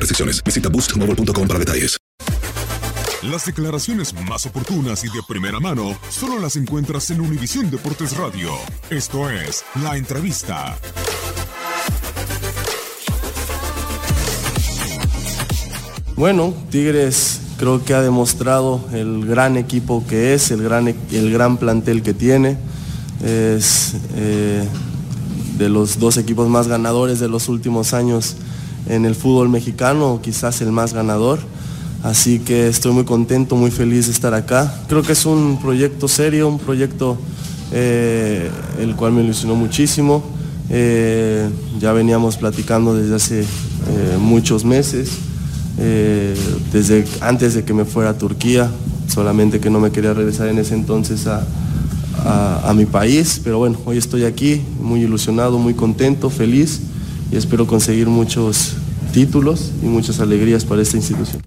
restricciones. Visita boostmobile.com para detalles. Las declaraciones más oportunas y de primera mano solo las encuentras en Univisión Deportes Radio. Esto es La Entrevista. Bueno, Tigres creo que ha demostrado el gran equipo que es, el gran, el gran plantel que tiene. Es eh, de los dos equipos más ganadores de los últimos años en el fútbol mexicano, quizás el más ganador. Así que estoy muy contento, muy feliz de estar acá. Creo que es un proyecto serio, un proyecto eh, el cual me ilusionó muchísimo. Eh, ya veníamos platicando desde hace eh, muchos meses, desde antes de que me fuera a Turquía, solamente que no me quería regresar en ese entonces a, a, a mi país. Pero bueno, hoy estoy aquí, muy ilusionado, muy contento, feliz y espero conseguir muchos títulos y muchas alegrías para esta institución.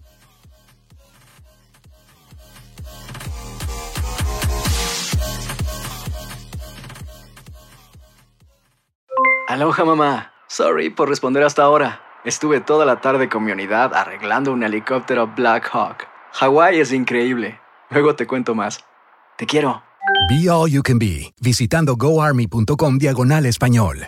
Aloha mamá. Sorry por responder hasta ahora. Estuve toda la tarde con mi unidad arreglando un helicóptero Black Hawk. Hawái es increíble. Luego te cuento más. Te quiero. Be All You Can Be, visitando goarmy.com diagonal español.